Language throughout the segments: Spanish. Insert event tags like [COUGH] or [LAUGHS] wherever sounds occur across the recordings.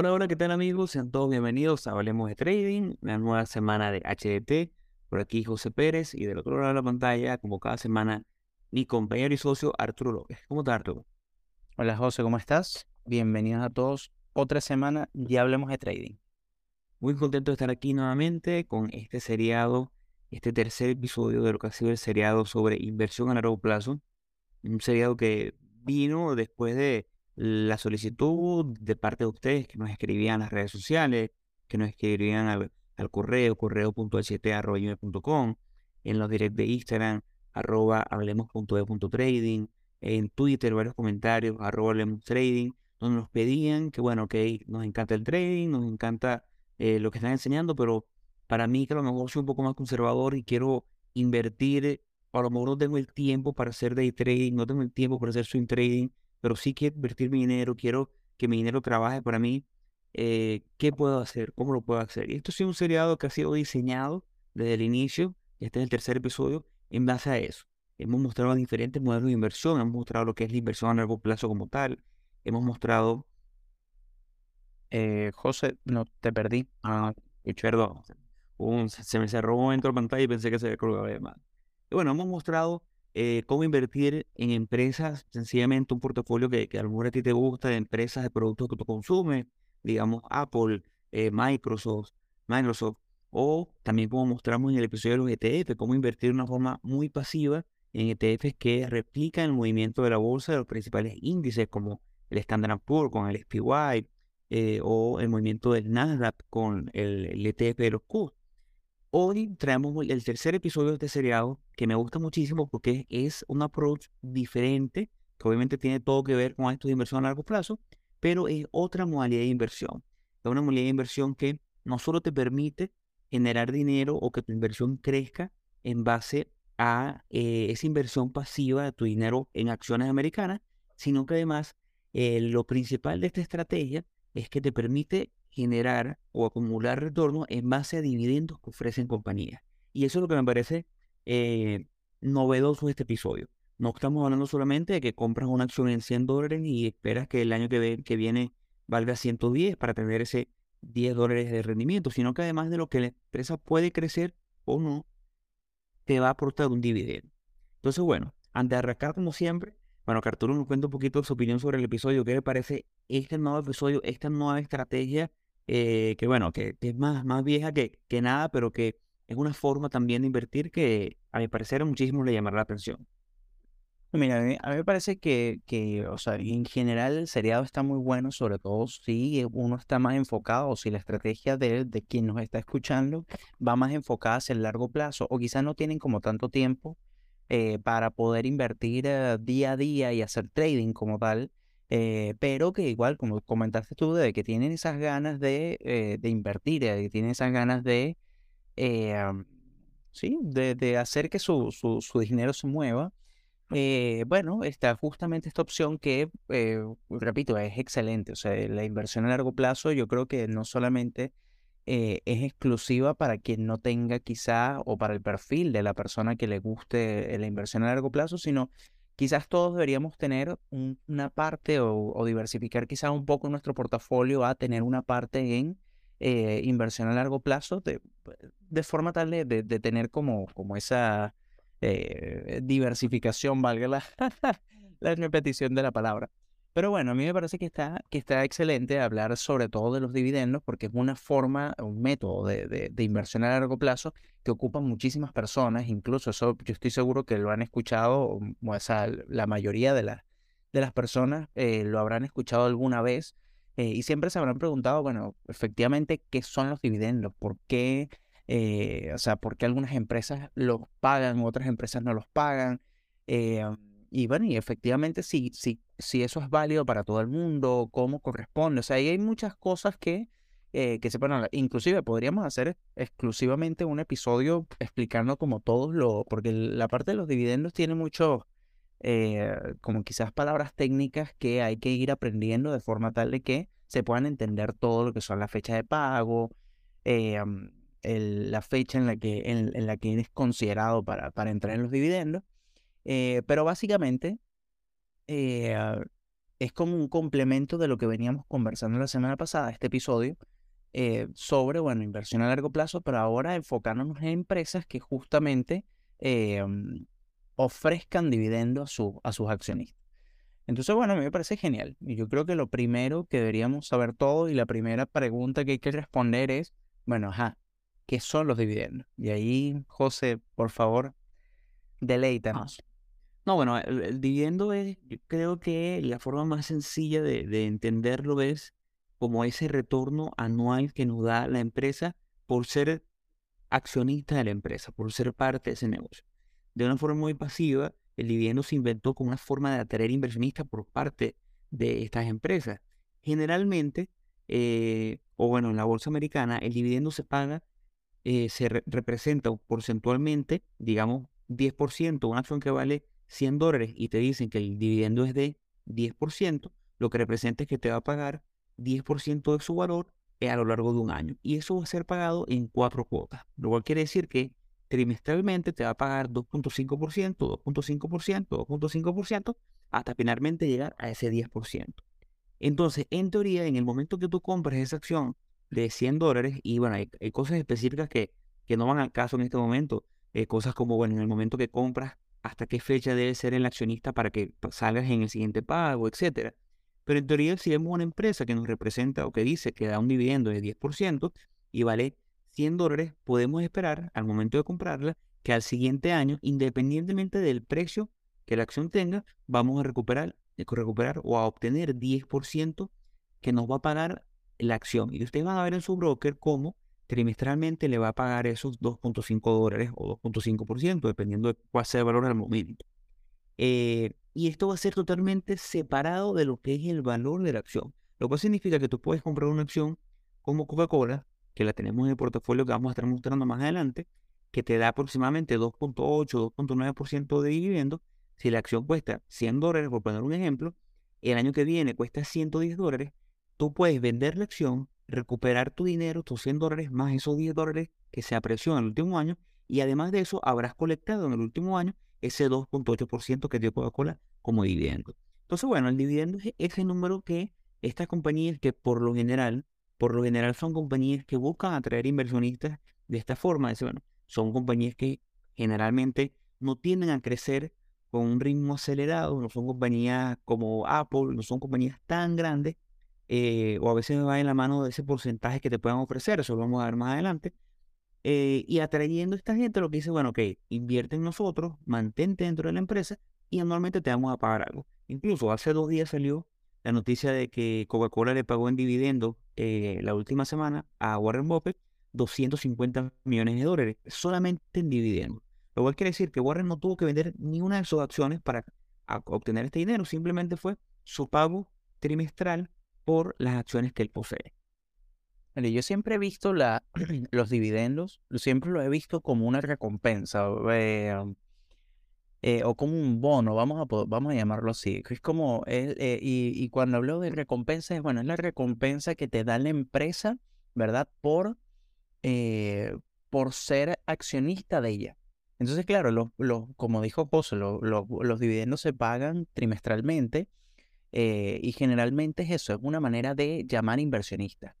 Hola, hola, ¿qué tal amigos? Sean todos bienvenidos a Hablemos de Trading, una nueva semana de HDT. Por aquí José Pérez y del otro lado de la pantalla, como cada semana, mi compañero y socio Arturo López. ¿Cómo estás, Arturo? Hola José, ¿cómo estás? Bienvenidos a todos. Otra semana y Hablemos de Trading. Muy contento de estar aquí nuevamente con este seriado, este tercer episodio de lo que ha sido el seriado sobre inversión a largo plazo. Un seriado que vino después de la solicitud de parte de ustedes que nos escribían en las redes sociales, que nos escribían al, al correo, correo.ht.com, en los directs de Instagram, arroba hablemos.de.trading, en Twitter varios comentarios, arroba hablemos trading, donde nos pedían que, bueno, que nos encanta el trading, nos encanta eh, lo que están enseñando, pero para mí que a lo mejor soy un poco más conservador y quiero invertir, a lo mejor no tengo el tiempo para hacer day trading, no tengo el tiempo para hacer swing trading, pero sí quiero invertir mi dinero, quiero que mi dinero trabaje para mí, eh, ¿qué puedo hacer? ¿Cómo lo puedo hacer? Y esto es un seriado que ha sido diseñado desde el inicio, este es el tercer episodio, en base a eso. Hemos mostrado diferentes modelos de inversión, hemos mostrado lo que es la inversión a largo plazo como tal, hemos mostrado... Eh, José, no te perdí. Ah, perdón. se me cerró un momento la pantalla y pensé que se había colgado de más. Y bueno, hemos mostrado eh, cómo invertir en empresas, sencillamente un portafolio que, que a lo mejor a ti te gusta, de empresas, de productos que tú consumes, digamos Apple, eh, Microsoft, Microsoft, o también como mostramos en el episodio de los ETF, cómo invertir de una forma muy pasiva en ETFs que replican el movimiento de la bolsa de los principales índices como el Standard Poor's con el SPY eh, o el movimiento del Nasdaq con el, ETF de los Q. Hoy traemos el tercer episodio de este seriado que me gusta muchísimo porque es un approach diferente, que obviamente tiene todo que ver con esto de inversión a largo plazo, pero es otra modalidad de inversión. Es una modalidad de inversión que no solo te permite generar dinero o que tu inversión crezca en base a eh, esa inversión pasiva de tu dinero en acciones americanas, sino que además eh, lo principal de esta estrategia es que te permite generar o acumular retorno en base a dividendos que ofrecen compañías. Y eso es lo que me parece eh, novedoso de este episodio. No estamos hablando solamente de que compras una acción en 100 dólares y esperas que el año que, que viene valga 110 para tener ese 10 dólares de rendimiento, sino que además de lo que la empresa puede crecer o no, te va a aportar un dividendo. Entonces, bueno, antes de arrancar como siempre, bueno, que nos cuenta un poquito su opinión sobre el episodio, qué le parece este nuevo episodio, esta nueva estrategia eh, que bueno, que, es más, más vieja que, que nada, pero que es una forma también de invertir que a mi parecer a muchísimo le llamará la atención. Mira, a mí, me parece que, que, o sea, en general el seriado está muy bueno, sobre todo si uno está más enfocado o si la estrategia de, de quien nos está escuchando va más enfocada hacia el largo plazo o quizás no tienen como tanto tiempo eh, para poder invertir eh, día a día y hacer trading como tal. Eh, pero que igual, como comentaste tú, de que tienen esas ganas de, de invertir, de que tienen esas ganas de, sí, de, de, hacer que su, su, su, dinero se mueva. bueno, está justamente esta opción que, repito, es excelente. O sea, la inversión a largo plazo yo creo que no solamente es exclusiva para quien no tenga quizá o para el perfil de la persona que le guste la inversión a largo plazo, sino quizás todos deberíamos tener una parte o, diversificar quizás un poco nuestro portafolio a tener una parte en eh, inversión a largo plazo de, de forma tal de, de, tener como, como esa eh, diversificación, valga la [LAUGHS] repetición de la palabra. Pero bueno, a mí me parece que está, que está excelente hablar sobre todo de los dividendos porque es una forma, un método de, de, inversión a largo plazo que ocupa muchísimas personas. Incluso eso yo estoy seguro que lo han escuchado, mm, o sea, la mayoría de, la, de las personas eh, lo habrán escuchado alguna vez eh, y siempre se habrán preguntado, bueno, efectivamente, ¿qué son los dividendos? ¿Por qué? Eh, o sea, ¿por qué algunas empresas los pagan, otras empresas no los pagan? y bueno, y efectivamente si, si, si eso es válido para todo el mundo, cómo corresponde. O sea, ahí hay muchas cosas que, eh, que se pueden hablar. Inclusive podríamos hacer exclusivamente un episodio explicando como todos lo, porque la parte de los dividendos tiene mucho, eh, como quizás palabras técnicas que hay que ir aprendiendo de forma tal de que se puedan entender todo lo que son las fechas de pago, eh, la fecha en la que, en, la que eres considerado para, para entrar en los dividendos. Pero básicamente, eh, es como un complemento de lo que veníamos conversando la semana pasada, este episodio, eh, sobre, bueno, inversión a largo plazo, pero ahora enfocándonos en empresas que justamente eh, ofrezcan dividendos a, a sus accionistas. Entonces, bueno, a mí me parece genial. Y yo creo que lo primero que deberíamos saber todo y la primera pregunta que hay que responder es, bueno, ajá, ¿qué son los dividendos? Y ahí, José, por favor, deleítanos. No, bueno, el, dividendo es, yo creo que la forma más sencilla de, de entenderlo es como ese retorno anual que nos da la empresa por ser accionista de la empresa, por ser parte de ese negocio. De una forma muy pasiva, el dividendo se inventó como una forma de atraer inversionistas por parte de estas empresas. Generalmente, eh, o bueno, en la bolsa americana, el dividendo se paga, eh, se representa porcentualmente, digamos, 10%, una acción que vale 100 dólares y te dicen que el dividendo es de 10%, lo que representa es que te va a pagar 10% de su valor a lo largo de un año. Y eso va a ser pagado en cuatro cuotas, lo cual quiere decir que trimestralmente te va a pagar 2.5%, 2.5%, 2.5%, hasta finalmente llegar a ese 10%. Entonces, en teoría, en el momento que tú compres esa acción de 100 dólares, y bueno, hay, cosas específicas que, que no van al caso en este momento, eh, cosas como, bueno, en el momento que compras, hasta qué fecha debe ser el accionista para que salgas en el siguiente pago, etcétera. Pero en teoría, si vemos una empresa que nos representa o que dice que da un dividendo de 10% y vale 100 dólares, podemos esperar al momento de comprarla que al siguiente año, independientemente del precio que la acción tenga, vamos a recuperar, eh, recuperar o a obtener 10% que nos va a pagar la acción. Y ustedes van a ver en su broker cómo trimestralmente le va a pagar esos 2.5 dólares o 2.5%, dependiendo de cuál sea el valor al momento. Eh, y esto va a ser totalmente separado de lo que es el valor de la acción. Lo cual significa que tú puedes comprar una acción como Coca-Cola, que la tenemos en el portafolio que vamos a estar mostrando más adelante, que te da aproximadamente 2.8, 2.9% de dividendo. Si la acción cuesta 100 dólares, por poner un ejemplo, el año que viene cuesta 110 dólares, tú puedes vender la acción, recuperar tu dinero, tus 100 dólares, más esos 10 dólares que se apreció en el último año, y además de eso habrás colectado en el último año ese 2.8% que dio Coca-Cola como dividendo. Entonces, bueno, el dividendo es ese número que estas compañías que por lo general, por lo general son compañías que buscan atraer inversionistas de esta forma. Es, bueno, son compañías que generalmente no tienden a crecer con un ritmo acelerado, no son compañías como Apple, no son compañías tan grandes, eh, o a veces va en la mano de ese porcentaje que te puedan ofrecer, eso lo vamos a ver más adelante, eh, y atrayendo a esta gente lo que dice, bueno, ok, invierte en nosotros, mantente dentro de la empresa y anualmente te vamos a pagar algo. Incluso hace dos días salió la noticia de que Coca-Cola le pagó en dividendo eh, la última semana a Warren Buffett 250 millones de dólares solamente en dividendo. Lo cual quiere decir que Warren no tuvo que vender ni una de sus acciones para obtener este dinero, simplemente fue su pago trimestral por las acciones que él posee yo siempre he visto la, [CLEARS THROAT] los dividendos, siempre lo he visto como una recompensa eh, eh, o como un bono, vamos a, vamos a llamarlo así. Es como, eh, y, cuando hablo de recompensa, es bueno, es la recompensa que te da la empresa, ¿verdad? Por, por ser accionista de ella. Entonces, claro, los, los, como dijo José, los, los dividendos se pagan trimestralmente y generalmente es eso, es una manera de llamar inversionistas.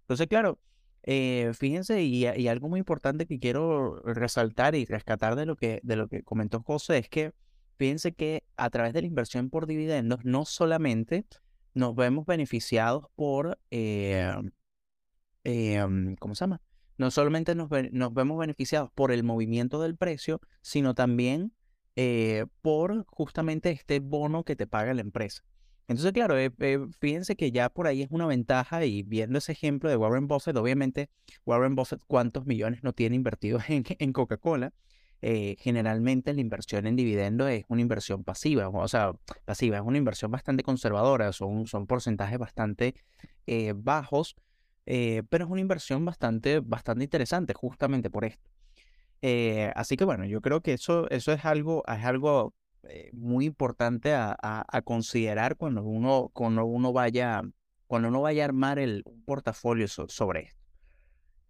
Entonces, claro, eh, fíjense, y, algo muy importante que quiero resaltar y rescatar de lo que, de lo que comentó José es que fíjense que a través de la inversión por dividendos no solamente nos vemos beneficiados por, eh, em, ¿cómo se llama? No solamente nos, nos, vemos beneficiados por el movimiento del precio, sino también eh, por justamente este bono que te paga la empresa. Entonces, claro, eh, eh, fíjense que ya por ahí es una ventaja y viendo ese ejemplo de Warren Buffett, obviamente Warren Buffett cuántos millones no tiene invertidos [LAUGHS] en, Coca-Cola. Eh, generalmente la inversión en dividendos es una inversión pasiva, o sea, pasiva, es una inversión bastante conservadora, son, son porcentajes bastante bajos, pero es una inversión bastante, bastante interesante justamente por esto. así que bueno, yo creo que eso, eso es algo, es algo eh, muy importante a, considerar cuando uno, cuando uno vaya, cuando uno vaya a armar el, un portafolio sobre esto.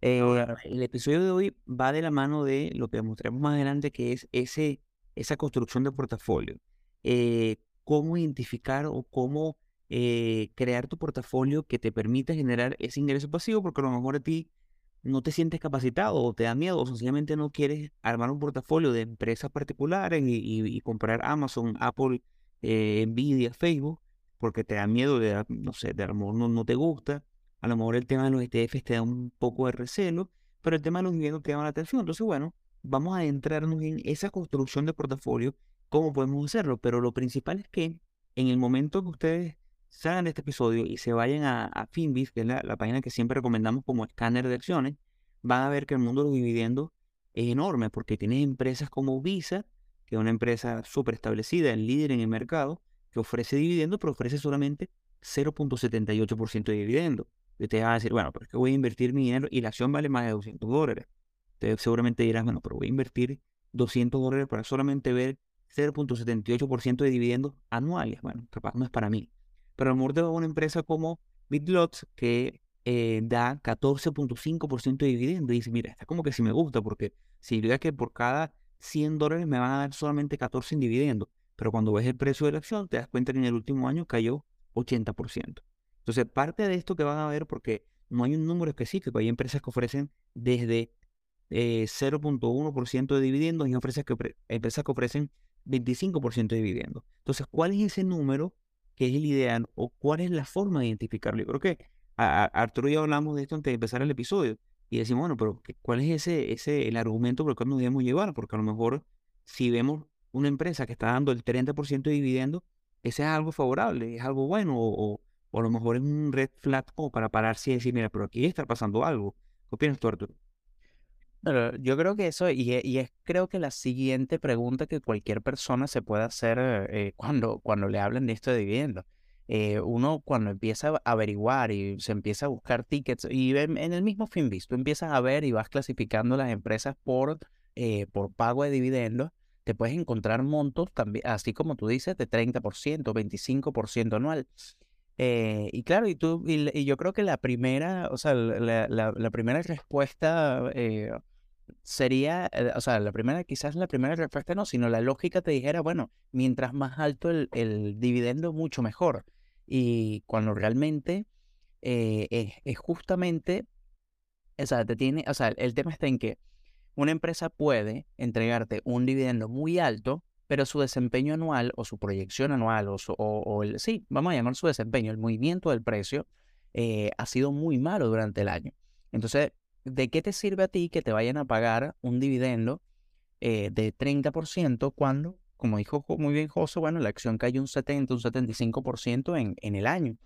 Eh, el episodio de hoy va de la mano de lo que mostraremos más adelante, que es ese, esa construcción de portafolio. Eh, cómo identificar o cómo crear tu portafolio que te permita generar ese ingreso pasivo, porque a lo mejor a ti no te sientes capacitado o te da miedo o sencillamente no quieres armar un portafolio de empresas particulares y, comprar Amazon, Apple, eh, Nvidia, Facebook, porque te da miedo, de, no sé, de a mejor no, te gusta, a lo mejor el tema de los ETFs te da un poco de recelo, pero el tema de los dividendos te llama la atención. Entonces, bueno, vamos a adentrarnos en esa construcción de portafolio, cómo podemos hacerlo, pero lo principal es que en el momento que ustedes salgan de este episodio y se vayan a, a Finbis, que es la, página que siempre recomendamos como escáner de acciones, van a ver que el mundo de los dividendos es enorme porque tienes empresas como Visa, que es una empresa súper establecida, el líder en el mercado, que ofrece dividendos, pero ofrece solamente 0.78% de dividendos. Y te va a decir, bueno, pero es que voy a invertir mi dinero y la acción vale más de 200 dólares. Entonces seguramente dirás, bueno, pero voy a invertir 200 dólares para solamente ver 0.78% de dividendos anuales. Bueno, capaz no es para mí. Pero a lo mejor de una empresa como BitLots que eh, da 14.5% de dividendo y dice, mira, está como que si me gusta porque significa que por cada 100 dólares me van a dar solamente 14 en dividendo. Pero cuando ves el precio de la acción, te das cuenta que en el último año cayó 80%. Entonces, parte de esto que van a ver, porque no hay un número específico, hay empresas que ofrecen desde 0.1% eh, de dividendos y empresas que, empresas que ofrecen 25% de dividendos. Entonces, ¿cuál es ese número que es el ideal o cuál es la forma de identificarlo. Yo creo que a, Arturo y yo hablamos de esto antes de empezar el episodio y decimos, bueno, pero ¿cuál es ese, ese el argumento por el cual nos debemos llevar? Porque a lo mejor si vemos una empresa que está dando el 30% de dividendo, ese es algo favorable, es algo bueno o, o, a lo mejor es un red flag como para pararse y decir, mira, pero aquí está pasando algo. ¿Qué opinas tú, Arturo? Yo creo que eso, y, y, es creo que la siguiente pregunta que cualquier persona se puede hacer eh, cuando, cuando le hablan de esto de dividendos. Eh, uno cuando empieza a averiguar y se empieza a buscar tickets, y en, el mismo Finbis, tú empiezas a ver y vas clasificando las empresas por, eh, por pago de dividendos, te puedes encontrar montos también, así como tú dices, de 30%, 25% anual. y claro, y tú, y, yo creo que la primera, o sea, la primera respuesta sería, eh, o sea, la primera, quizás la primera respuesta no, sino la lógica te dijera, bueno, mientras más alto el, el dividendo, mucho mejor. Y cuando realmente eh, es, justamente, o sea, te tiene, o sea, el tema está en que una empresa puede entregarte un dividendo muy alto, pero su desempeño anual o su proyección anual o, o, el, sí, vamos a llamar su desempeño, el movimiento del precio, eh, ha sido muy malo durante el año. Entonces, ¿de qué te sirve a ti que te vayan a pagar un dividendo eh, de 30% cuando, como dijo muy bien José, bueno, la acción cayó un 70, un 75% en, en el año?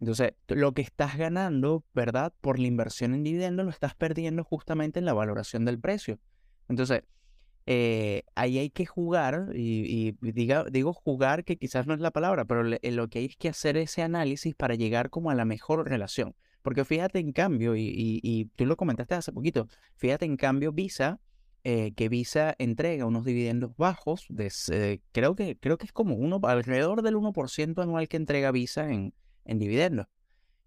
Entonces, lo que estás ganando, ¿verdad? Por la inversión en dividendo lo estás perdiendo justamente en la valoración del precio. Entonces, eh, ahí hay que jugar, y, diga, digo jugar que quizás no es la palabra, pero lo que hay es que hacer ese análisis para llegar como a la mejor relación. Porque fíjate en cambio, y, tú lo comentaste hace poquito, fíjate en cambio Visa, eh, que Visa entrega unos dividendos bajos, creo, que, es como uno, alrededor del 1% anual que entrega Visa en, en dividendos.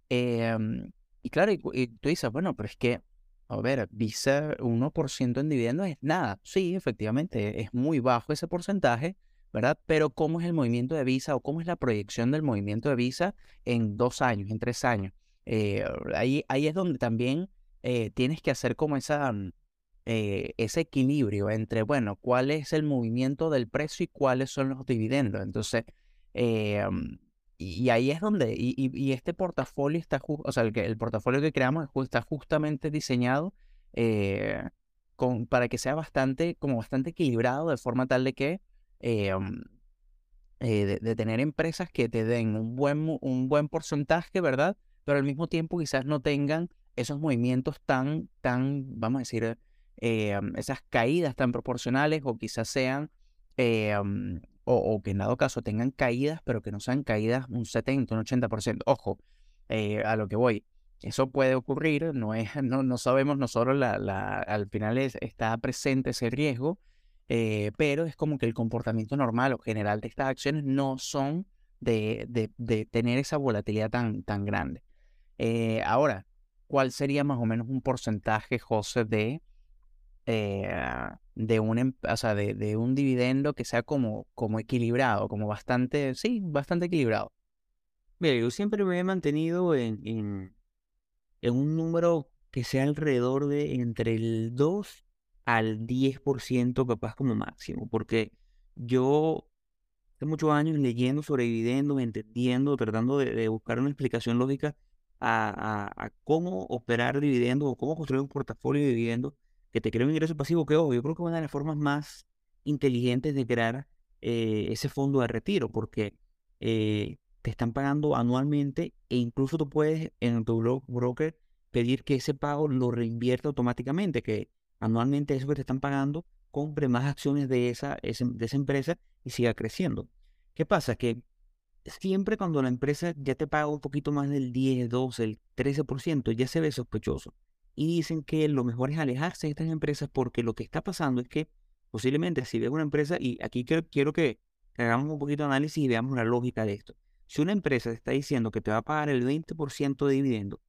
Em, y claro, y, tú dices, bueno, pero es que, a ver, Visa 1% en dividendos es nada. Sí, efectivamente, es muy bajo ese porcentaje, ¿verdad? Pero ¿cómo es el movimiento de Visa o cómo es la proyección del movimiento de Visa en dos años, en tres años? Eh, ahí, ahí es donde también eh, tienes que hacer como esa, mm, eh, ese equilibrio entre, bueno, cuál es el movimiento del precio y cuáles son los dividendos. Entonces, mm, y, ahí es donde, y, este portafolio está, o sea, el, el portafolio que creamos está justamente diseñado con, para que sea bastante, como bastante equilibrado, de forma tal de que mm, de, de, tener empresas que te den un buen, un buen porcentaje, ¿verdad? Pero al mismo tiempo quizás no tengan esos movimientos tan, tan, vamos a decir, eh, esas caídas tan proporcionales o quizás sean, eh, o, que en dado caso tengan caídas, pero que no sean caídas un 70, un 80%. Ojo, eh, a lo que voy. Eso puede ocurrir, no, es, [LAUGHS] no, no sabemos nosotros, la, la, al final está presente ese riesgo, pero es como que el comportamiento normal o general de estas acciones no son de, de, de tener esa volatilidad tan, tan grande. Eh, ahora, ¿cuál sería más o menos un porcentaje, José, de, eh, de, un, em, de, un dividendo que sea como, como equilibrado, como bastante, sí, bastante equilibrado? Mira, yo siempre me he mantenido en, en, en un número que sea alrededor de entre el 2 al 10% capaz como máximo, porque yo hace muchos años leyendo sobre dividendos, entendiendo, tratando de, de buscar una explicación lógica a, cómo operar dividendos o cómo construir un portafolio de dividendos que te crea un ingreso pasivo, que ojo, yo creo que una de las formas más inteligentes de crear eh, ese fondo de retiro, porque eh, te están pagando anualmente e incluso tú puedes en tu broker pedir que ese pago lo reinvierta automáticamente, que anualmente eso que te están pagando compre más acciones de esa, de esa empresa y siga creciendo. ¿Qué pasa? Que siempre cuando la empresa ya te paga un poquito más del 10, 12, el 13%, ya se ve sospechoso. Y dicen que lo mejor es alejarse de estas empresas porque lo que está pasando es que posiblemente si ves una empresa, y aquí quiero, quiero que hagamos un poquito de análisis y veamos la lógica de esto. Si una empresa te está diciendo que te va a pagar el 20% de dividendo,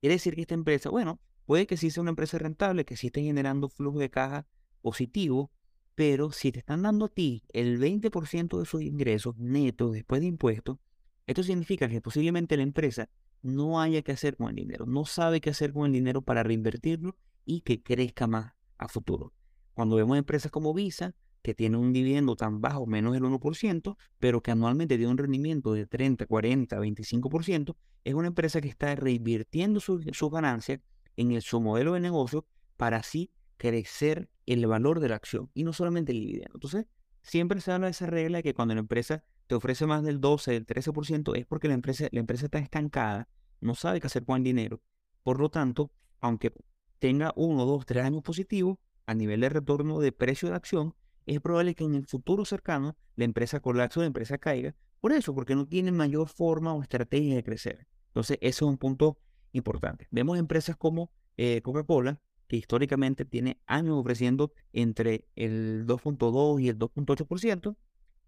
quiere decir que esta empresa, bueno, puede que sí sea una empresa rentable, que sí esté generando flujo de caja positivo, pero si te están dando a ti el 20% de sus ingresos netos después de impuestos, esto significa que posiblemente la empresa no haya que hacer con el dinero, no sabe qué hacer con el dinero para reinvertirlo y que crezca más a futuro. Cuando vemos empresas como Visa, que tiene un dividendo tan bajo, menos del 1%, pero que anualmente tiene un rendimiento de 30, 40, 25%, es una empresa que está reinvirtiendo sus su ganancias en su modelo de negocio para así crecer el valor de la acción y no solamente el dividendo. Entonces, siempre se habla de esa regla de que cuando la empresa te ofrece más del 12, del 13%, es porque la empresa, la empresa está estancada, no sabe qué hacer con el dinero. Por lo tanto, aunque tenga uno, dos, tres años positivos, a nivel de retorno de precio de acción, es probable que en el futuro cercano la empresa colapse o la empresa caiga. Por eso, porque no tiene mayor forma o estrategia de crecer. Entonces, ese es un punto importante. Vemos empresas como eh, Coca-Cola, históricamente tiene años ofreciendo entre el 2.2 y el 2.8%,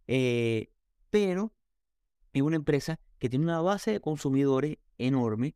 eh, pero es una empresa que tiene una base de consumidores enorme.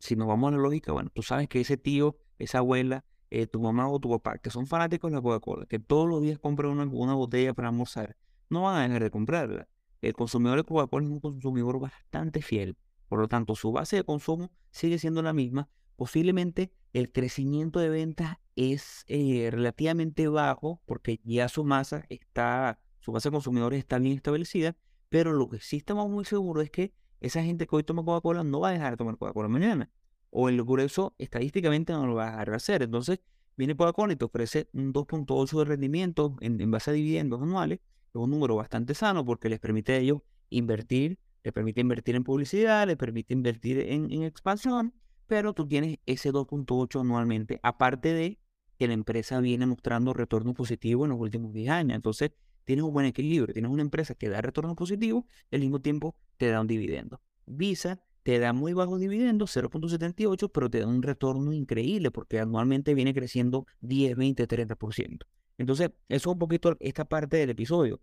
Si nos vamos a la lógica, bueno, tú sabes que ese tío, esa abuela, eh, tu mamá o tu papá, que son fanáticos de la Coca-Cola, que todos los días compran una, una botella para almorzar, no van a dejar de comprarla. El consumidor de Coca-Cola es un consumidor bastante fiel. Por lo tanto, su base de consumo sigue siendo la misma. Posiblemente el crecimiento de ventas es eh, relativamente bajo porque ya su masa está, su base de consumidores está bien establecida, pero lo que sí estamos muy seguros es que esa gente que hoy toma Coca-Cola no va a dejar de tomar Coca-Cola mañana o el grueso estadísticamente no lo va a dejar de hacer. Entonces, viene Coca-Cola y te ofrece un 2.8 de rendimiento en, base a dividendos anuales, es un número bastante sano porque les permite a ellos invertir, les permite invertir en publicidad, les permite invertir en expansión, pero tú tienes ese 2.8 anualmente, aparte de que la empresa viene mostrando retorno positivo en los últimos 10 años. Entonces, tienes un buen equilibrio, tienes una empresa que da retorno positivo, al mismo tiempo te da un dividendo. Visa te da muy bajos dividendos, 0.78, pero te da un retorno increíble porque anualmente viene creciendo 10, 20, 30%. Entonces, eso es un poquito esta parte del episodio.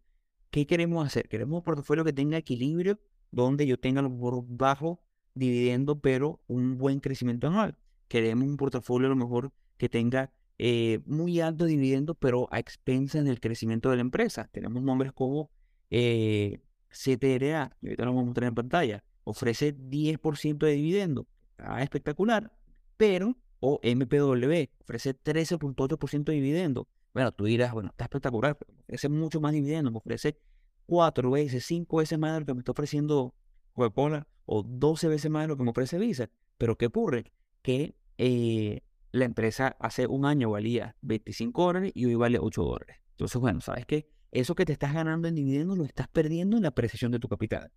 ¿Qué queremos hacer? Queremos un portafolio que tenga equilibrio, donde yo tenga los bajo dividendo, pero un buen crecimiento anual. Queremos un portafolio a lo mejor que tenga eh, muy alto dividendo, pero a expensas del crecimiento de la empresa. Tenemos nombres como eh, CTRA, ahorita lo vamos a mostrar en pantalla ofrece 10% de dividendo. Está espectacular. Pero, o MPW, ofrece 13.8% de dividendo. Bueno, tú dirás, bueno, está espectacular, pero ofrece mucho más dividendo. Me ofrece 4 veces, 5 veces más de lo que me está ofreciendo Coca-Cola o 12 veces más de lo que me ofrece Visa. Pero ¿qué ocurre? Que eh, la empresa hace un año valía 25 dólares y hoy vale 8 dólares. Entonces, bueno, ¿sabes qué? Eso que te estás ganando en dividendos lo estás perdiendo en la apreciación de tu capital.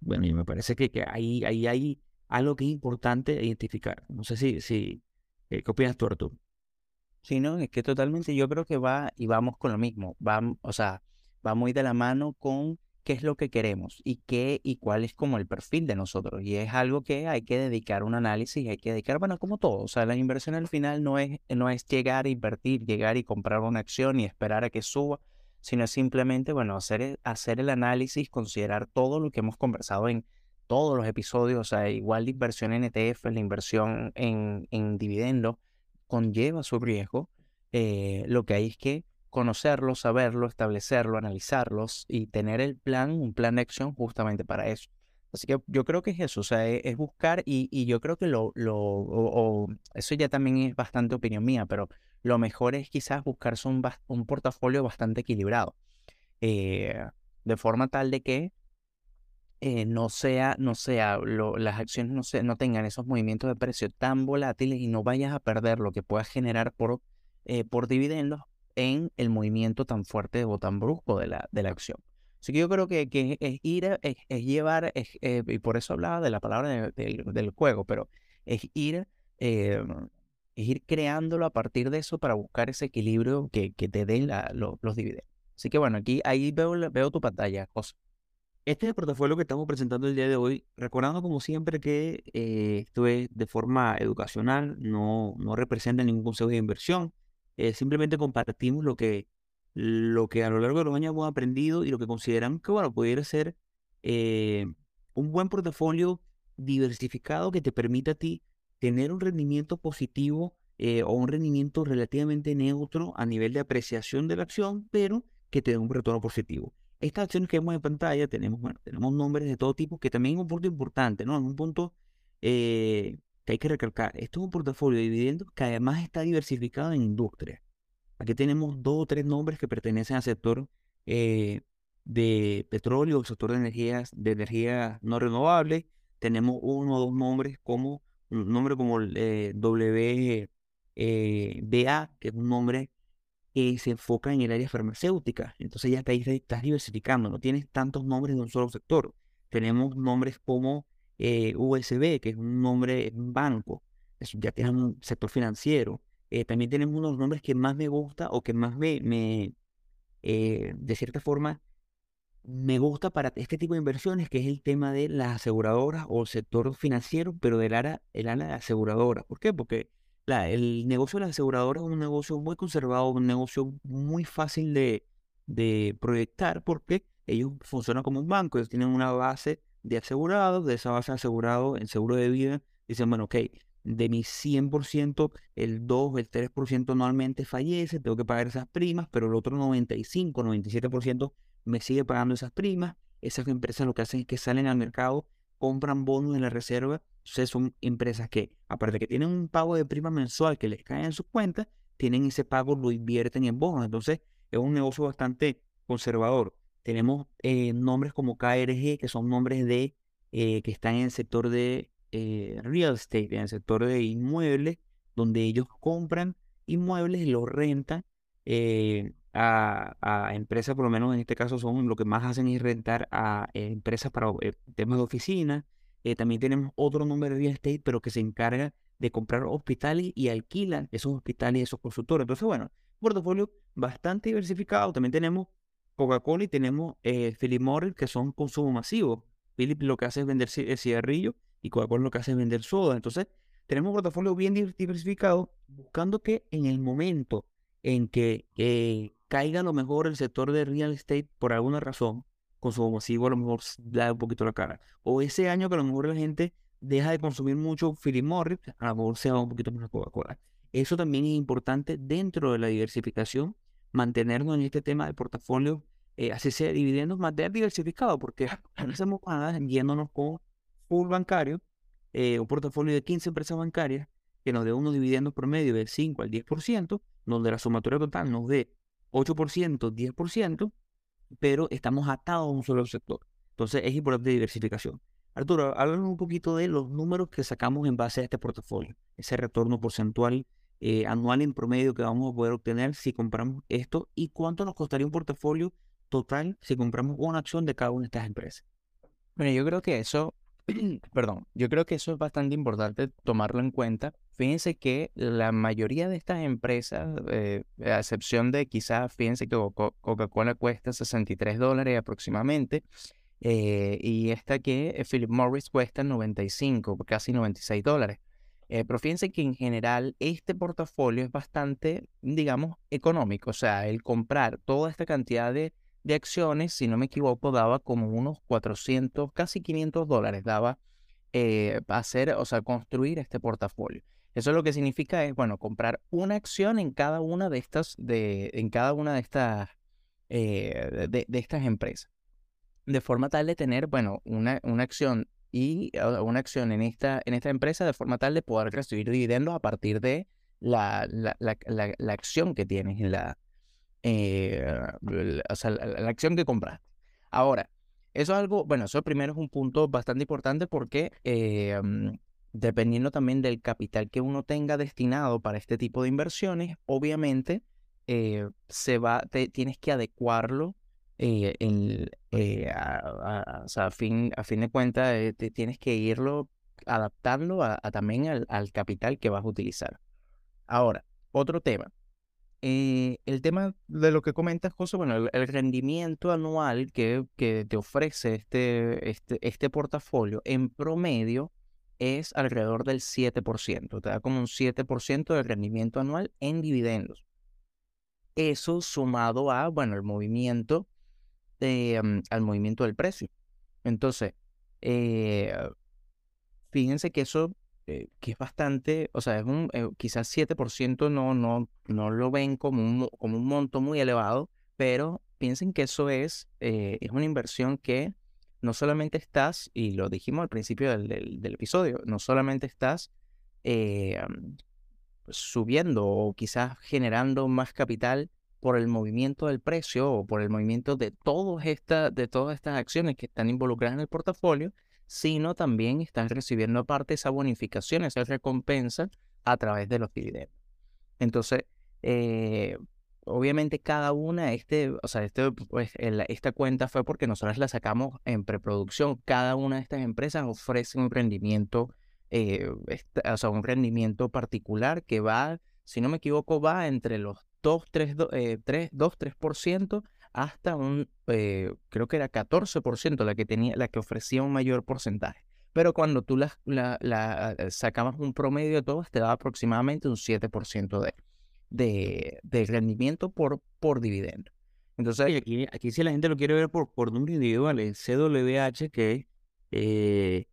Bueno, y me parece que, que ahí, ahí hay algo que es importante identificar. No sé si, si eh, ¿qué opinas tú, Arturo? Sí, no, es que totalmente yo creo que va y vamos con lo mismo. Va, o sea, va muy de la mano con qué es lo que queremos y qué y cuál es como el perfil de nosotros. Y es algo que hay que dedicar un análisis, hay que dedicar, bueno, como todo. O sea, la inversión al final no es, no es llegar a invertir, llegar y comprar una acción y esperar a que suba sino simplemente, bueno, hacer, e, hacer el análisis, considerar todo lo que hemos conversado en todos los episodios, o sea, igual la inversión en ETF, la inversión en, en dividendos, conlleva su riesgo. Eh, lo que hay es que conocerlo, saberlo, establecerlo, analizarlos y tener el plan, un plan de acción justamente para eso. Así que yo creo que es eso, o sea, e, es, buscar y, yo creo que lo, lo o, eso ya también es bastante opinión mía, pero lo mejor es quizás buscarse un, portafolio bastante equilibrado, eh, de forma tal de que eh, no sea, no sea, las acciones no, no tengan esos movimientos de precio tan volátiles y no vayas a perder lo que puedas generar por, eh, por dividendos en el movimiento tan fuerte o tan brusco de la, de la acción. Así que yo creo que, que es ir, es, llevar, eh, y por eso hablaba de la palabra del juego, pero es ir, eh, es ir creándolo a partir de eso para buscar ese equilibrio que, que te den los dividendos. Así que bueno, aquí ahí veo, veo tu pantalla, José. Este es el portafolio que estamos presentando el día de hoy, recordando como siempre que eh, esto es de forma educacional, no, no representa ningún consejo de inversión, simplemente compartimos lo que lo que a lo largo de los años hemos aprendido y lo que consideran que, bueno, pudiera ser eh, un buen portafolio diversificado que te permita a ti tener un rendimiento positivo eh, o un rendimiento relativamente neutro a nivel de apreciación de la acción, pero que te dé un retorno positivo. Estas acciones que vemos en pantalla tenemos, bueno, tenemos nombres de todo tipo, que también es un punto importante, ¿no? Es un punto eh, que hay que recalcar. Esto es un portafolio de dividendos que además está diversificado en industria. Aquí tenemos dos o tres nombres que pertenecen al sector eh, de petróleo, el sector de energías, de energía no renovable. Tenemos uno o dos nombres como un nombre como el eh, WBA, que es un nombre que se enfoca en el área farmacéutica. Entonces ya estás, diversificando, no tienes tantos nombres de un solo sector. Tenemos nombres como eh, USB, que es un nombre, banco. ya tienes un sector financiero. Eh, también tenemos unos nombres que más me gusta o que más me, eh, de cierta forma, me gusta para este tipo de inversiones, que es el tema de las aseguradoras o el sector financiero, pero del área, el área de aseguradoras. ¿Por qué? Porque el negocio de las aseguradoras es un negocio muy conservado, un negocio muy fácil de, de proyectar, porque ellos funcionan como un banco, ellos tienen una base de asegurados, de esa base de asegurados en seguro de vida, dicen, bueno, ok, de mi 100%, el 2, el 3% anualmente fallece, tengo que pagar esas primas, pero el otro 95, 97% me sigue pagando esas primas. Esas empresas lo que hacen es que salen al mercado, compran bonos en la reserva. Entonces son empresas que, aparte de que tienen un pago de prima mensual que les cae en sus cuentas, tienen ese pago, lo invierten en bonos. Entonces es un negocio bastante conservador. Tenemos eh, nombres como KRG, que son nombres de eh, que están en el sector de eh, real estate, en el sector de inmuebles, donde ellos compran inmuebles y los rentan a, empresas, por lo menos en este caso son lo que más hacen es rentar a empresas para temas de oficina. también tenemos otro nombre de real estate, pero que se encarga de comprar hospitales y alquilan esos hospitales y esos consultores. Entonces, bueno, un portafolio bastante diversificado. También tenemos Coca-Cola y tenemos Philip Morris, que son consumo masivo. Philip lo que hace es vender cigarrillos y Coca-Cola lo que hace es vender soda. Entonces, tenemos un portafolio bien diversificado, buscando que en el momento en que caiga a lo mejor el sector de real estate por alguna razón, consumo masivo a lo mejor da un poquito la cara. O ese año que a lo mejor la gente deja de consumir mucho Philip Morris, a lo mejor se va un poquito más Coca-Cola. Eso también es importante dentro de la diversificación, mantenernos en este tema de portafolio, eh, así sea dividendos, mantener diversificado, porque no hacemos nada yéndonos con full bancario, eh, un portafolio de 15 empresas bancarias que nos dé unos dividendos promedio del 5 al 10%, donde la sumatoria total nos dé 8%, 10%, pero estamos atados a un solo sector. Entonces es importante diversificación. Arturo, háblanos un poquito de los números que sacamos en base a este portafolio, ese retorno porcentual eh, anual en promedio que vamos a poder obtener si compramos esto y cuánto nos costaría un portafolio total si compramos una acción de cada una de estas empresas. Bueno, yo creo que eso [CLEARS THROAT] perdón, yo creo que eso es bastante importante tomarlo en cuenta. Fíjense que la mayoría de estas empresas, eh, a excepción de quizás, fíjense que Coca-Cola cuesta 63 dólares aproximadamente, eh, y esta que Philip Morris cuesta 95, casi 96 dólares. Pero fíjense que en general este portafolio es bastante, digamos, económico. O sea, el comprar toda esta cantidad de de acciones, si no me equivoco, daba como unos 400, casi 500 dólares daba eh, hacer, o sea, construir este portafolio. Eso lo que significa es, bueno, comprar una acción en cada una de estas, de, en cada una de estas, eh, de, estas empresas. de forma tal de tener, bueno, una, una acción y una acción en esta, empresa de forma tal de poder recibir dividendos a partir de la, la, la, acción que tienes en la, eh, o sea, la, acción que compraste. Ahora, eso es algo, bueno, eso primero es un punto bastante importante porque eh, mm, dependiendo también del capital que uno tenga destinado para este tipo de inversiones, obviamente eh, se va, tienes que adecuarlo en, a, o sea, a, fin, a fin de cuentas, tienes que irlo, adaptarlo a, también al, al capital que vas a utilizar. Ahora, otro tema. Eh, el tema de lo que comentas, José, bueno, el, rendimiento anual que, que, te ofrece este, este, este portafolio en promedio es alrededor del 7%, te da como un 7% de rendimiento anual en dividendos. Eso sumado a, bueno, el movimiento, mm, al movimiento del precio. Entonces, eh, fíjense que eso eh, que es bastante, o sea, es un, eh, quizás 7% no, no, no lo ven como un, como un monto muy elevado, pero piensen que eso es, es una inversión que no solamente estás, y lo dijimos al principio del, del, episodio, no solamente estás subiendo o quizás generando más capital por el movimiento del precio o por el movimiento de, todas estas de todas estas acciones que están involucradas en el portafolio, sino también están recibiendo aparte esa bonificación, esa recompensa a través de los dividendos. Entonces, eh, obviamente cada una, este, o sea, este, pues, esta cuenta fue porque nosotros la sacamos en preproducción. Cada una de estas empresas ofrece un rendimiento, eh, o sea, un rendimiento particular que va, si no me equivoco, va entre los 2, 3, 3, 2, 3% hasta un, eh, creo que era 14% la que, tenía, la que ofrecía un mayor porcentaje. Pero cuando tú la, la, eh, sacabas un promedio de todas, te daba aproximadamente un 7% de, de, de, rendimiento por, por dividendo. Entonces, aquí, aquí si la gente lo quiere ver por, por número individual, el CWH, que eh,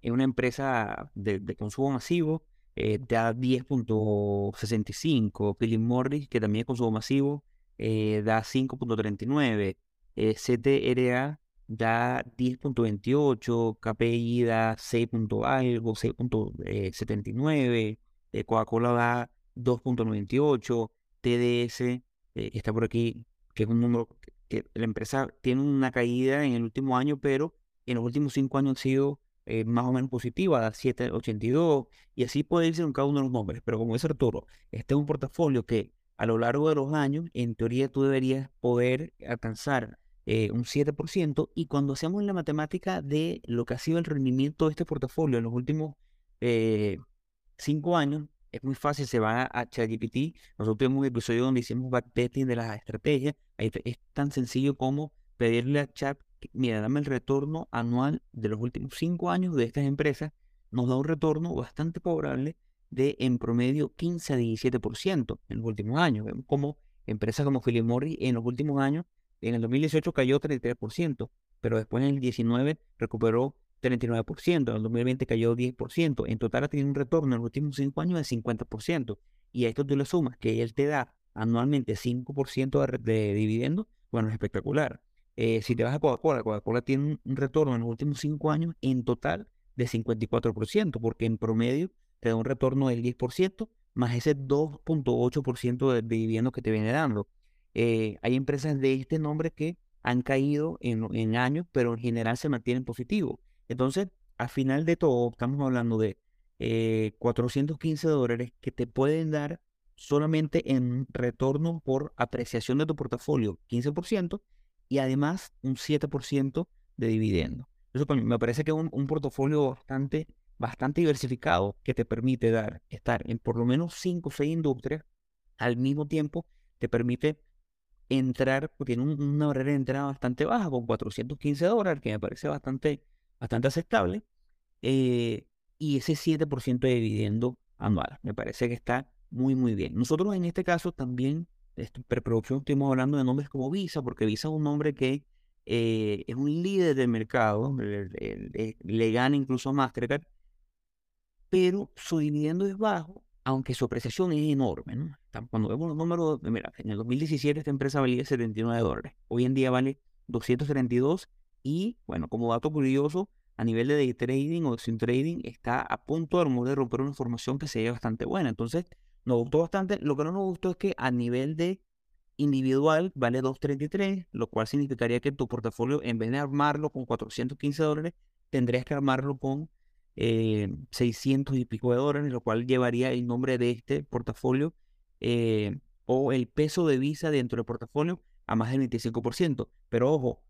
es una empresa de consumo masivo, te da 10.65. Philip Morris, que también es consumo masivo, eh, da 5.39, eh, CTRA da 10.28, KPI da 6. algo, 6.79, eh, Coca-Cola da 2.98, TDS está por aquí, que es un número que la empresa tiene una caída en el último año, pero en los últimos cinco años ha sido más o menos positiva, da 7.82, y así puede irse en cada uno de los nombres. Pero como dice Arturo, este es un portafolio que a lo largo de los años, en teoría tú deberías poder alcanzar eh, un 7%. Y cuando hacemos la matemática de lo que ha sido el rendimiento de este portafolio en los últimos eh, cinco años, es muy fácil, se va a ChatGPT. Nosotros tuvimos un episodio donde hicimos backtesting de las estrategias. Es tan sencillo como pedirle a Chat, mira, dame el retorno anual de los últimos cinco años de estas empresas. Nos da un retorno bastante favorable de en promedio 15 a 17% en los últimos años. Vemos como empresas como Philip Morris en los últimos años, en el 2018 cayó 33%, pero después en el 19 recuperó 39%, en el 2020 cayó 10%, en total ha tenido un retorno en los últimos 5 años de 50%. Y a esto tú le sumas que él te da anualmente 5% de, de dividendos, bueno, es espectacular. Eh, si te vas a Coca-Cola, Coca-Cola tiene un retorno en los últimos 5 años en total de 54%, porque en promedio te da un retorno del 10%, más ese 2.8% de dividendos que te viene dando. Eh, hay empresas de este nombre que han caído en, años, pero en general se mantienen positivos. Entonces, al final de todo, estamos hablando de 415 eh, dólares que te pueden dar solamente en retorno por apreciación de tu portafolio 15% y además un 7% de dividendo. Eso me parece que es un portafolio bastante bastante diversificado que te permite dar, estar en por lo menos 5 o 6 industrias al mismo tiempo, te permite entrar, porque tiene una barrera de entrada bastante baja, con 415 dólares, que me parece bastante, bastante aceptable, eh, y ese 7% de dividendo anual. Me parece que está muy, muy bien. Nosotros en este caso también, en preproducción, estamos hablando de nombres como Visa, porque Visa es un nombre que eh, es un líder del mercado, le, gana incluso a Mastercard, pero su dividendo es bajo, aunque su apreciación es enorme. ¿no? Cuando vemos los números, mira, en el 2017 esta empresa valía 79 dólares, hoy en día vale 232 Y bueno, como dato curioso, a nivel de day trading o sin trading, está a punto de romper una formación que se ve bastante buena. Entonces, nos gustó bastante. Lo que no nos gustó es que a nivel de individual vale 233, lo cual significaría que tu portafolio, en vez de armarlo con 415 dólares, tendrías que armarlo con 600 eh, y pico de dólares, lo cual llevaría el nombre de este portafolio eh, o el peso de Visa dentro del portafolio a más del 25%. Pero ojo,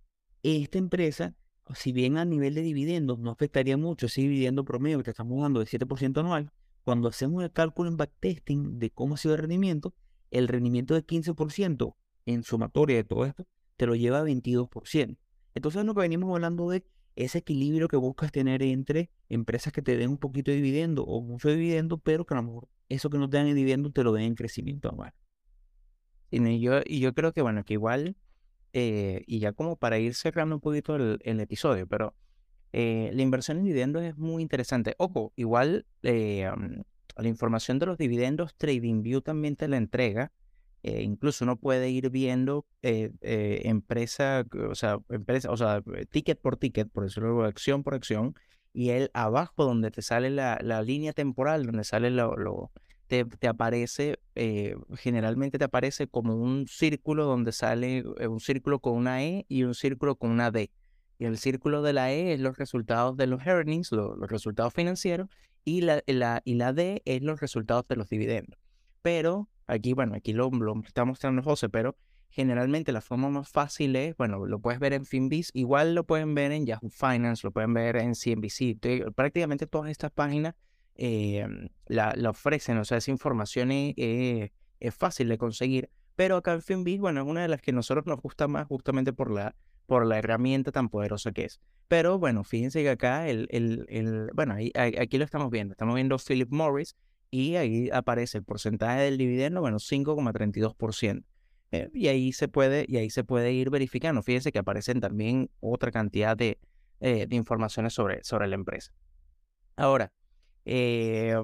esta empresa, si bien a nivel de dividendos no afectaría mucho ese dividendo promedio que estamos dando de 7% anual, cuando hacemos el cálculo en backtesting de cómo ha sido el rendimiento, el rendimiento de 15% en sumatoria de todo esto te lo lleva a 22%. Entonces es lo que venimos hablando de ese equilibrio que buscas tener entre empresas que te den un poquito de dividendo o mucho dividendo, pero que a lo mejor eso que no te dan en dividendo te lo den en crecimiento anual. Y yo, y yo creo que, bueno, que igual, eh, y ya como para ir cerrando un poquito el, episodio, pero eh, la inversión en dividendos es muy interesante. Ojo, igual eh, la información de los dividendos TradingView también te la entrega. incluso uno puede ir viendo empresa, o sea, empresa, o sea, ticket por ticket, por decirlo, acción por acción, y él abajo donde te sale la, la línea temporal, donde sale lo, lo te, aparece, generalmente te aparece como un círculo donde sale un círculo con una E y un círculo con una D. Y el círculo de la E es los resultados de los earnings, los resultados financieros, y la, la, y la D es los resultados de los dividendos. Pero aquí, bueno, aquí lo, lo está mostrando José, pero generalmente la forma más fácil es, bueno, lo puedes ver en Finbiz, igual lo pueden ver en Yahoo Finance, lo pueden ver en CNBC, prácticamente todas estas páginas eh, la, la, ofrecen, o sea, esa información es, es, fácil de conseguir, pero acá en Finbiz, bueno, es una de las que a nosotros nos gusta más justamente por la, por la herramienta tan poderosa que es. Pero bueno, fíjense que acá, el, el, el bueno, aquí lo estamos viendo. Estamos viendo Philip Morris y ahí aparece el porcentaje del dividendo, bueno, 5,32%. Eh, y ahí se puede, y ahí se puede ir verificando. Fíjense que aparecen también otra cantidad de, eh, de informaciones sobre, sobre la empresa. Ahora, eh,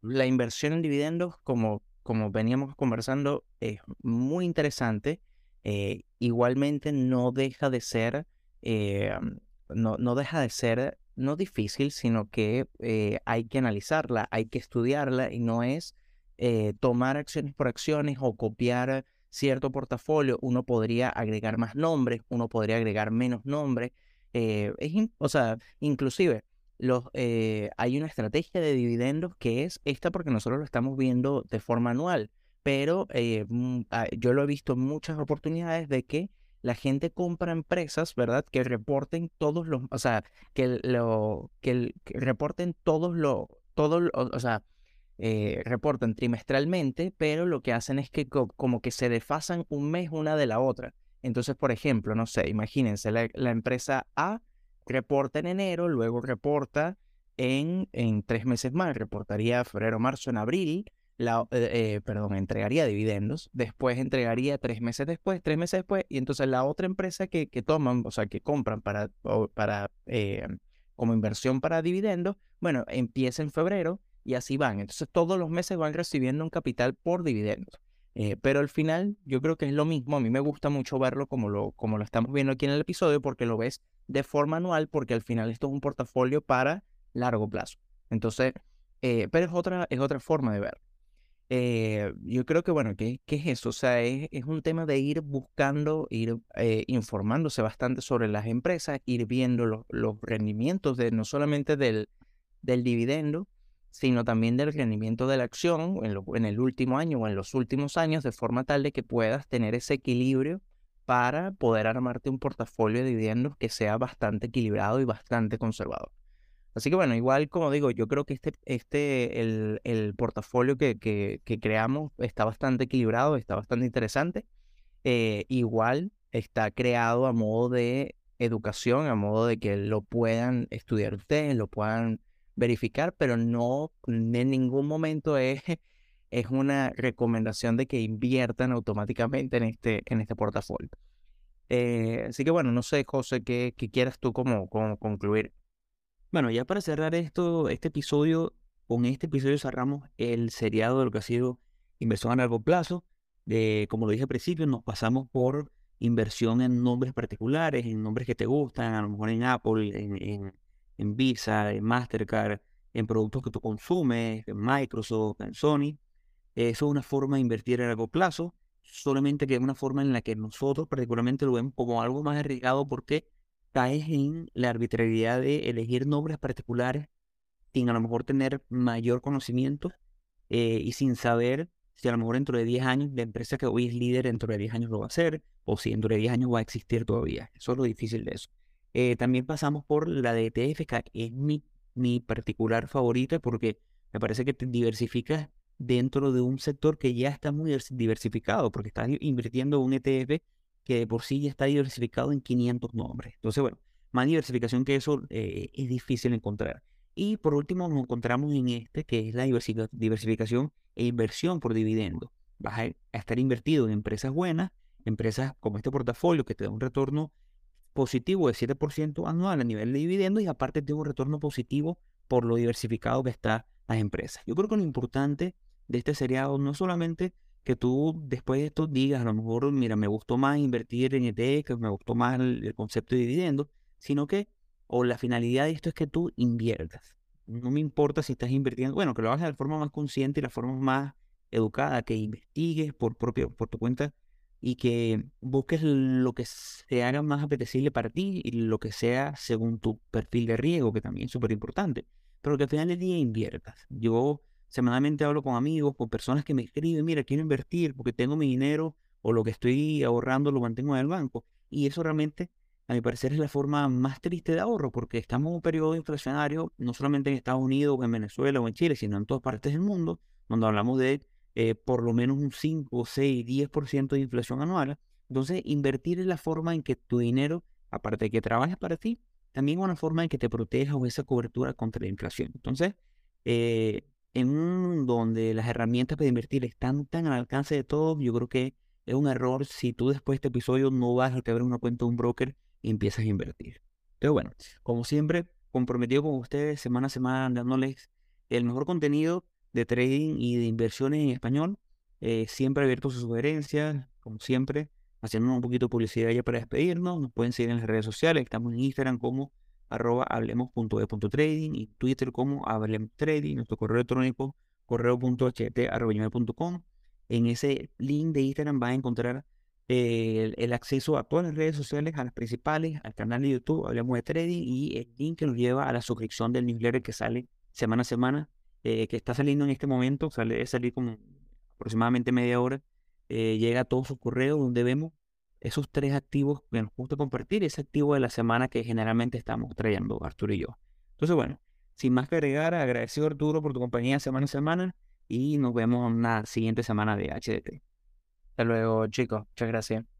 la inversión en dividendos, como, como veníamos conversando, es muy interesante. Igualmente no deja de ser no, no deja de ser no difícil, sino que eh, hay que analizarla, hay que estudiarla y no es eh, tomar acciones por acciones o copiar cierto portafolio. Uno podría agregar más nombres, uno podría agregar menos nombres. Eh, o sea, inclusive los, hay una estrategia de dividendos que es esta porque nosotros lo estamos viendo de forma anual, pero mm, ah, yo lo he visto en muchas oportunidades de que la gente compra empresas, ¿verdad? Que reporten todos los, o sea, que lo, que, reporten todos los, todo, o, sea, eh, trimestralmente, pero lo que hacen es que como que se desfasan un mes una de la otra. Entonces, por ejemplo, no sé, imagínense, la, la empresa A reporta en enero, luego reporta en, en tres meses más, reportaría febrero, marzo, en abril, eh, eh, perdón, entregaría dividendos, después entregaría tres meses después, tres meses después, y entonces la otra empresa que, que toman, o sea, que compran para, para eh, como inversión para dividendos, bueno, empieza en febrero y así van. Entonces todos los meses van recibiendo un capital por dividendos. pero al final yo creo que es lo mismo, a mí me gusta mucho verlo como lo, como lo estamos viendo aquí en el episodio porque lo ves de forma anual porque al final esto es un portafolio para largo plazo. Entonces, pero es otra, es otra forma de verlo. Eh, yo creo que, bueno, ¿qué, ¿qué, es eso? O sea, es, es, un tema de ir buscando, ir eh, informándose bastante sobre las empresas, ir viendo los, los rendimientos de no solamente del, del dividendo, sino también del rendimiento de la acción en, en, el último año o en los últimos años, de forma tal de que puedas tener ese equilibrio para poder armarte un portafolio de dividendos que sea bastante equilibrado y bastante conservador. Así que bueno, igual como digo, yo creo que este, este el, el portafolio que, que, que, creamos está bastante equilibrado, está bastante interesante. Eh, igual está creado a modo de educación, a modo de que lo puedan estudiar ustedes, lo puedan verificar, pero no en ningún momento es, es una recomendación de que inviertan automáticamente en este, en este portafolio. Eh, así que bueno, no sé, José, ¿qué, qué quieras tú como, como concluir? Bueno, ya para cerrar esto, este episodio, con este episodio cerramos el seriado de lo que ha sido inversión a largo plazo. De, como lo dije al principio, nos pasamos por inversión en nombres particulares, en nombres que te gustan, a lo mejor en Apple, en, en, en Visa, en Mastercard, en productos que tú consumes, en Microsoft, en Sony. Eso es una forma de invertir a largo plazo, solamente que es una forma en la que nosotros particularmente lo vemos como algo más arriesgado porque caes en la arbitrariedad de elegir nombres particulares sin a lo mejor tener mayor conocimiento eh, y sin saber si a lo mejor dentro de 10 años la empresa que hoy es líder dentro de 10 años lo va a hacer o si dentro de 10 años va a existir todavía. Eso es lo difícil de eso. Eh, también pasamos por la de ETF, que es mi, mi particular favorita porque me parece que te diversificas dentro de un sector que ya está muy diversificado, porque estás invirtiendo en un ETF que de por sí ya está diversificado en 500 nombres. Entonces, bueno, más diversificación que eso eh, es difícil encontrar. Y por último nos encontramos en este, que es la diversificación e inversión por dividendo. Vas a estar invertido en empresas buenas, empresas como este portafolio que te da un retorno positivo de 7% anual a nivel de dividendo y aparte tiene un retorno positivo por lo diversificado que está las empresas. Yo creo que lo importante de este seriado no solamente que tú después de esto digas, a lo mejor, mira, me gustó más invertir en ETF, que me gustó más el, concepto de dividendo, sino que, o la finalidad de esto es que tú inviertas. No me importa si estás invirtiendo, bueno, que lo hagas de la forma más consciente y la forma más educada, que investigues por, propio, por tu cuenta y que busques lo que se haga más apetecible para ti y lo que sea según tu perfil de riesgo, que también es súper importante. Pero que al final del día inviertas. Yo semanalmente hablo con amigos, con personas que me escriben, mira, quiero invertir porque tengo mi dinero o lo que estoy ahorrando lo mantengo en el banco. Y eso realmente, a mi parecer, es la forma más triste de ahorro porque estamos en un periodo inflacionario, no solamente en Estados Unidos o en Venezuela o en Chile, sino en todas partes del mundo, donde hablamos de eh, por lo menos un 5, 6, 10% de inflación anual. Entonces, invertir es la forma en que tu dinero, aparte de que trabajes para ti, también una forma en que te proteja o esa cobertura contra la inflación. Entonces, eh, en un mundo donde las herramientas para invertir están tan al alcance de todos, yo creo que es un error si tú después de este episodio no vas a abrir una cuenta de un broker y empiezas a invertir. Pero bueno, como siempre, comprometido con ustedes semana a semana dándoles el mejor contenido de trading y de inversiones en español. Eh, siempre abierto sus sugerencias, como siempre, haciendo un poquito de publicidad ya para despedirnos. Nos pueden seguir en las redes sociales, estamos en Instagram como arroba hablemos.e.trading y Twitter como hablemos trading, nuestro correo electrónico correo.ht.com. En ese link de Instagram va a encontrar eh, el, acceso a todas las redes sociales, a las principales, al canal de YouTube, Hablemos de Trading y el link que nos lleva a la suscripción del newsletter que sale semana a semana, eh, que está saliendo en este momento, sale, salir como aproximadamente media hora, eh, llega a todos sus correos donde vemos esos tres activos que nos gusta compartir, ese activo de la semana que generalmente estamos trayendo Arturo y yo. Entonces, bueno, sin más que agregar, agradecido Arturo por tu compañía semana a semana y nos vemos en la siguiente semana de HDT. Hasta luego, chicos. Muchas gracias.